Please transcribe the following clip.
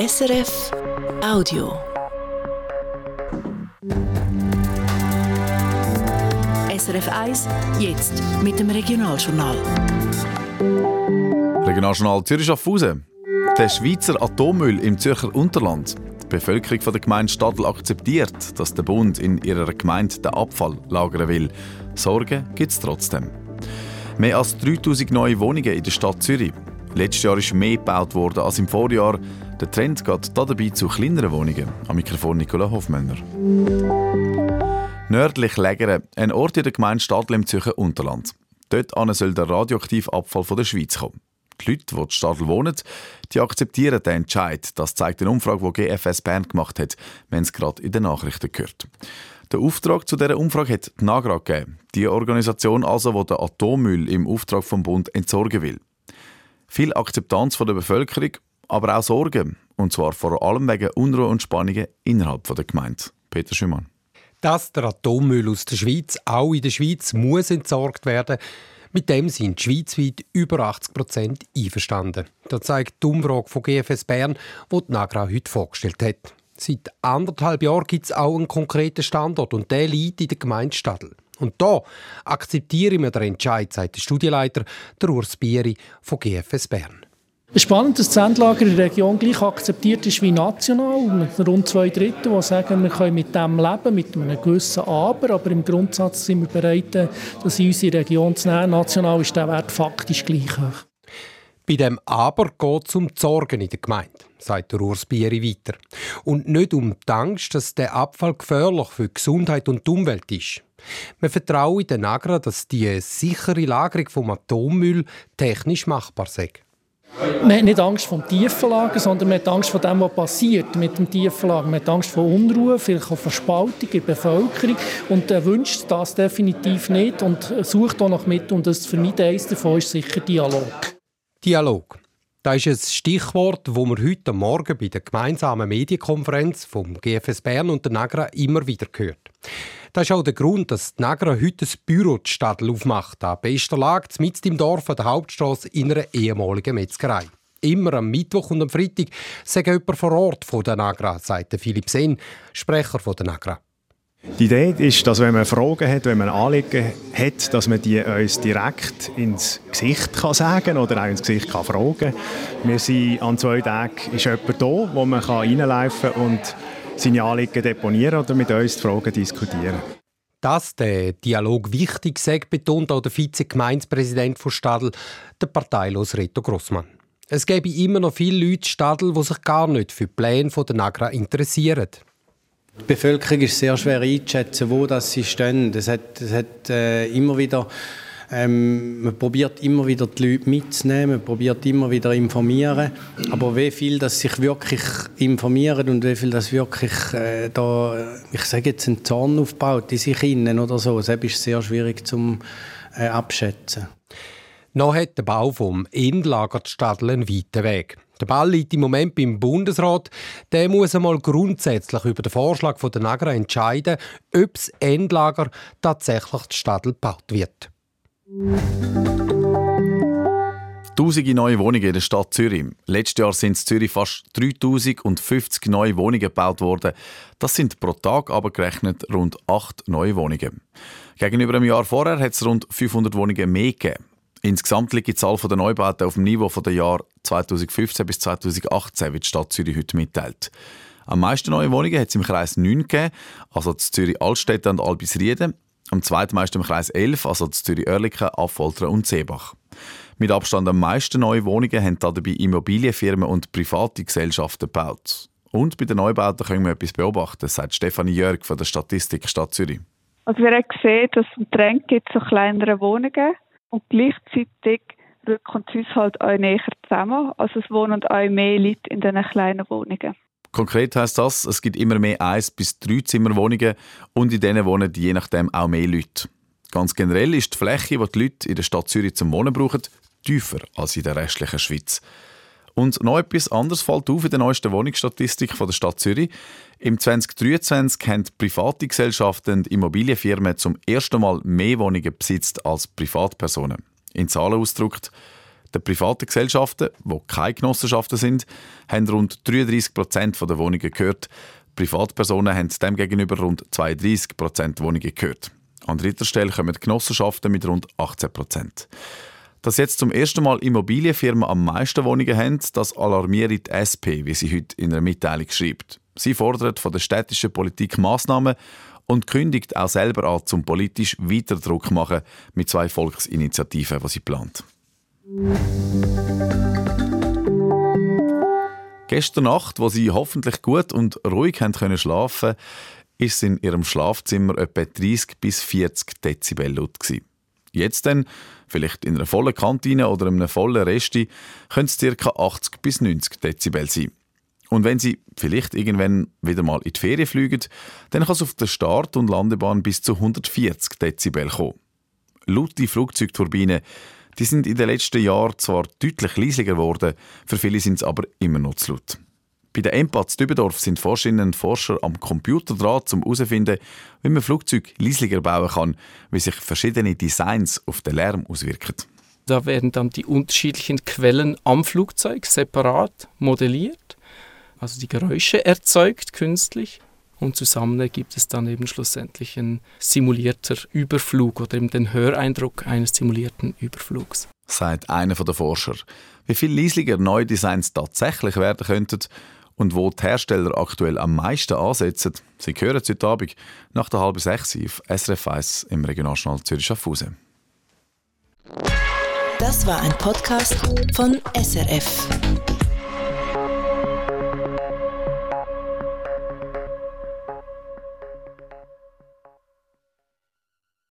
SRF Audio. SRF 1, jetzt mit dem Regionaljournal. Regionaljournal Zürich Schaffhausen. Der Schweizer Atommüll im Zürcher Unterland. Die Bevölkerung der Gemeinde Stadl akzeptiert, dass der Bund in ihrer Gemeinde den Abfall lagern will. Sorgen gibt es trotzdem. Mehr als 3000 neue Wohnungen in der Stadt Zürich. Letztes Jahr ist mehr gebaut worden als im Vorjahr. Der Trend geht dabei zu kleineren Wohnungen. Am Mikrofon Nicola Hofmänner. Nördlich Lägere, ein Ort in der Gemeinde Stadl im Zürcher Unterland. Dort soll der radioaktive Abfall von der Schweiz kommen. Die Leute, die in Stadl wohnen, die akzeptieren den Entscheid. Das zeigt eine Umfrage, die GFS Bern gemacht hat. Haben es gerade in den Nachrichten gehört. Der Auftrag zu dieser Umfrage hat die NAGRA gegeben. Die Organisation also, die den Atommüll im Auftrag vom Bund entsorgen will. Viel Akzeptanz von der Bevölkerung, aber auch Sorgen. Und zwar vor allem wegen Unruhe und Spannungen innerhalb der Gemeinde. Peter Schümann. Dass der Atommüll aus der Schweiz auch in der Schweiz muss entsorgt werden, mit dem sind schweizweit über 80 Prozent einverstanden. Das zeigt die Umfrage von GFS Bern, die die Nagra heute vorgestellt hat. Seit anderthalb Jahren gibt es auch einen konkreten Standort und der liegt in der Gemeinde Stadl. Und da akzeptieren wir den Entscheid, sagt der Studienleiter der Urs Bieri von GFS Bern. Spannend, dass das Endlager in der Region gleich akzeptiert ist wie national. Mit rund zwei Drittel, die sagen, wir können mit dem leben, mit einem gewissen Aber. Aber im Grundsatz sind wir bereit, das in unsere Region zu nehmen. National ist der Wert faktisch gleich hoch. Bei dem Aber geht es um die Sorgen in der Gemeinde, sagt der Urs Bieri weiter. Und nicht um die Angst, dass der Abfall gefährlich für die Gesundheit und die Umwelt ist. Wir vertrauen den Agra, dass die sichere Lagerung vom Atommüll technisch machbar sei. Man hat nicht Angst vor dem Tiefenlager, sondern man hat Angst vor dem, was passiert mit dem Tiefenlager. Man hat Angst vor Unruhe, vielleicht auch Verspaltung in der Bevölkerung und er wünscht das definitiv nicht und sucht auch noch mit, um das zu vermeiden. Eines davon ist sicher Dialog. Dialog. Das ist ein Stichwort, das wir heute Morgen bei der gemeinsamen Medienkonferenz vom GFS Bern und der Nagra immer wieder gehört. Das ist auch der Grund, dass die Nagra heute ein Büro die Stadt aufmacht, an bester Lage, mitten im Dorf an der Hauptstraße in einer ehemaligen Metzgerei. Immer am Mittwoch und am Freitag sagt jemand vor Ort von der Nagra, sagt Philipp Sen, Sprecher von der Nagra. Die Idee ist, dass wenn man Fragen hat, wenn man Anliegen hat, dass man die uns direkt ins Gesicht kann sagen oder auch ins Gesicht kann fragen. Wir sind an zwei Tagen ist jemand da, wo man reinlaufen kann und seine Anliegen deponieren oder mit uns die Fragen diskutieren. Dass der Dialog wichtig sei, betont auch der Vize-Gemeindepräsident von Stadl, der parteilos Reto Grossmann. Es gäbe immer noch viele Leute in Stadl, die sich gar nicht für die Pläne der Nagra interessieren. Die Bevölkerung ist sehr schwer einzuschätzen, wo das sie stehen. Das hat, das hat äh, immer wieder ähm, man probiert immer wieder die Leute mitzunehmen, man probiert immer wieder informieren, aber wie viel das sich wirklich informieren und wie viel das wirklich äh, da, ich sage jetzt, einen Zorn aufbaut in sich innen oder so, das ist sehr schwierig zum äh, abschätzen. Noch hat der Bau vom Endlager Stadl einen weiten Weg. Der Ball liegt im Moment beim Bundesrat. Der muss einmal grundsätzlich über den Vorschlag der Nagra entscheiden, ob das Endlager tatsächlich die Stadl gebaut wird. Tausende neue Wohnungen in der Stadt Zürich. Letztes Jahr sind in Zürich fast 3050 neue Wohnungen gebaut worden. Das sind pro Tag aber gerechnet rund 8 neue Wohnungen. Gegenüber einem Jahr vorher hat es rund 500 Wohnungen mehr gegeben. Insgesamt liegt die Zahl der Neubauten auf dem Niveau der Jahre 2015 bis 2018, wie die Stadt Zürich heute mitteilt. Am meisten neue Wohnungen hat es im Kreis 9 gegeben, also Zürich Altstädte und Albisrieden. Am zweitmeisten im Kreis 11, also Zürich-Oerlikon, Affoltern und Seebach. Mit Abstand am meisten neue Wohnungen haben dabei Immobilienfirmen und private Gesellschaften gebaut. Und bei den Neubauten können wir etwas beobachten, sagt Stefanie Jörg von der Statistik Stadt Zürich. Also wir haben gesehen, dass es einen Trend gibt zu kleineren Wohnungen und gleichzeitig rücken sie uns halt auch näher zusammen. Also es wohnen auch mehr Leute in diesen kleinen Wohnungen. Konkret heißt das, es gibt immer mehr eins bis drei Zimmerwohnungen und in denen wohnen je nachdem auch mehr Leute. Ganz generell ist die Fläche, die die Leute in der Stadt Zürich zum Wohnen brauchen, tiefer als in der restlichen Schweiz. Und noch etwas anderes fällt auf in der neuesten Wohnungsstatistik von der Stadt Zürich. Im 2023 haben private Gesellschaften und Immobilienfirmen zum ersten Mal mehr Wohnungen besitzt als Privatpersonen. In Zahlen ausgedrückt, Die privaten Gesellschaften, die keine Genossenschaften sind, haben rund 33 Prozent der Wohnungen gehört. Privatpersonen haben demgegenüber rund 32 Prozent Wohnungen gehört. An dritter Stelle kommen Genossenschaften mit rund 18 Prozent. Dass jetzt zum ersten Mal Immobilienfirmen am meisten Wohnungen haben, das alarmiert die SP, wie sie heute in einer Mitteilung schreibt. Sie fordert von der städtischen Politik Massnahmen und kündigt auch selber an, zum politisch weiter Druck machen mit zwei Volksinitiativen, die sie plant. Gestern Nacht, wo sie hoffentlich gut und ruhig haben können schlafen, ist in ihrem Schlafzimmer etwa 30 bis 40 Dezibel laut gewesen. Jetzt dann, vielleicht in einer vollen Kantine oder einem vollen Resti, können es ca. 80 bis 90 Dezibel sein. Und wenn Sie vielleicht irgendwann wieder mal in die Ferien fliegen, dann kann es auf der Start- und Landebahn bis zu 140 Dezibel kommen. Laute Flugzeugturbinen die sind in den letzten Jahren zwar deutlich leisiger geworden, für viele sind es aber immer noch zu laut. Bei der Empatz Dübendorf sind Forscherinnen und Forscher am Computer dran, um herauszufinden, wie man Flugzeuge leisiger bauen kann, wie sich verschiedene Designs auf den Lärm auswirken. Da werden dann die unterschiedlichen Quellen am Flugzeug separat modelliert also die Geräusche erzeugt künstlich. Und zusammen ergibt es dann eben schlussendlich ein simulierter Überflug oder eben den Höreindruck eines simulierten Überflugs. Sagt einer der Forscher. Wie viel leislicher neue Designs tatsächlich werden könnten und wo die Hersteller aktuell am meisten ansetzen, Sie hören es heute Abend nach der halben sechs auf SRF 1 im Regionaljournal Zürich Schaffhausen. Das war ein Podcast von SRF.